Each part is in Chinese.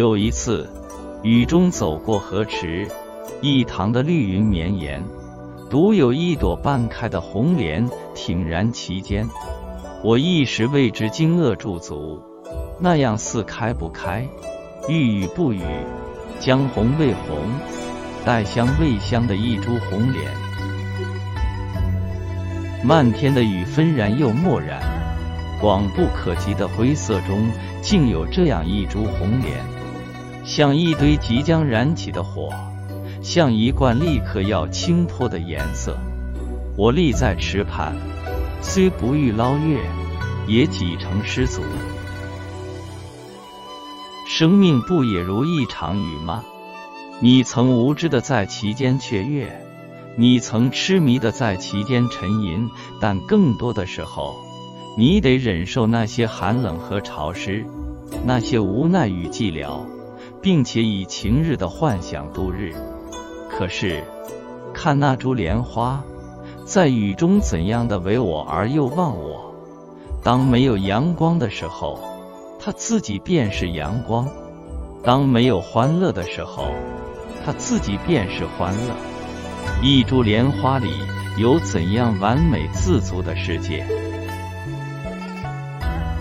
有一次，雨中走过河池，一塘的绿云绵延，独有一朵半开的红莲挺然其间。我一时为之惊愕驻足，那样似开不开，欲语不语，将红未红，带香未香的一株红莲。漫天的雨纷然又漠然，广不可及的灰色中，竟有这样一株红莲，像一堆即将燃起的火，像一罐立刻要倾泼的颜色。我立在池畔。虽不欲捞月，也几成失足。生命不也如一场雨吗？你曾无知的在其间雀跃，你曾痴迷的在其间沉吟，但更多的时候，你得忍受那些寒冷和潮湿，那些无奈与寂寥，并且以晴日的幻想度日。可是，看那株莲花。在雨中怎样的为我而又忘我？当没有阳光的时候，它自己便是阳光；当没有欢乐的时候，它自己便是欢乐。一株莲花里有怎样完美自足的世界？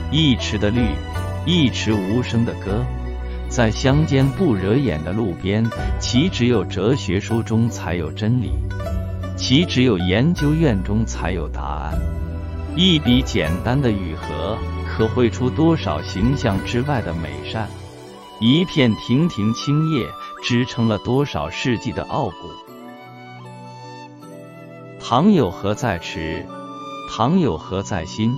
一池的绿，一池无声的歌，在乡间不惹眼的路边，岂只有哲学书中才有真理？其只有研究院中才有答案。一笔简单的雨荷，可绘出多少形象之外的美善？一片亭亭青叶，支撑了多少世纪的傲骨？倘有何在池，倘有何在心，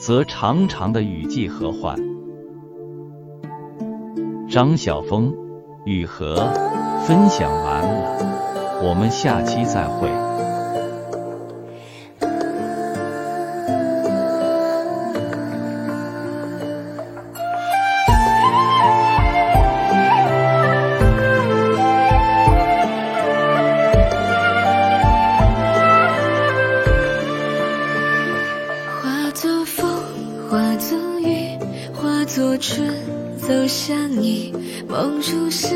则长长的雨季何患？张晓峰，雨荷分享完了，我们下期再会。化作风，化作雨，化作春走向你，梦如诗，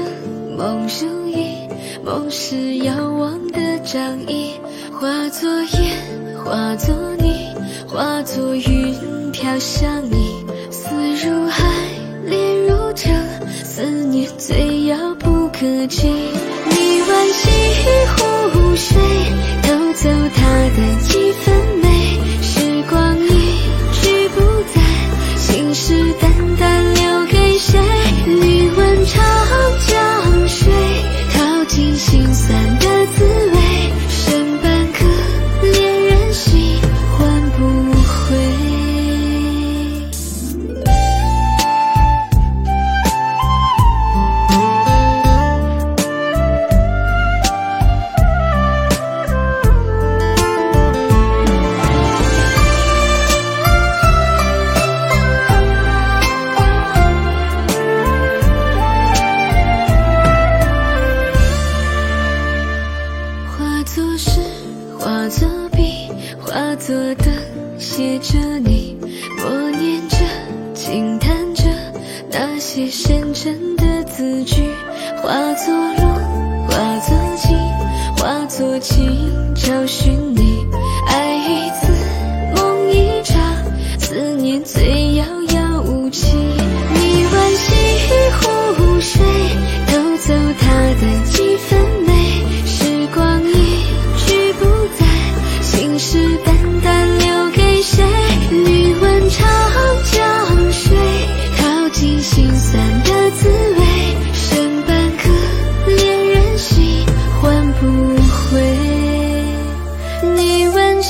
梦如影，梦是遥望的掌印。化作烟，化作泥，化作云飘向你。思如海，恋如城，思念最遥不可及。着你，默念着，轻叹着那些深沉的字句，化作路，化作景，化作情，找寻你。爱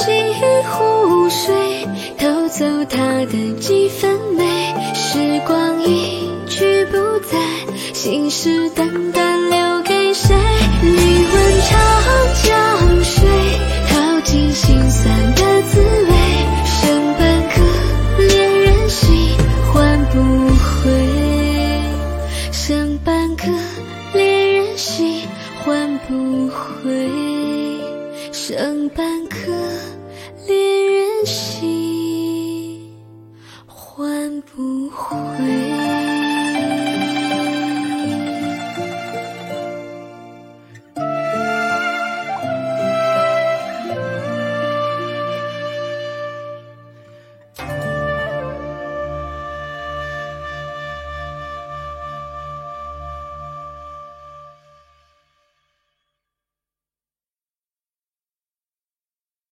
西湖水偷走她的几分美。时光一去不再信誓旦旦留半颗恋人心，换不回。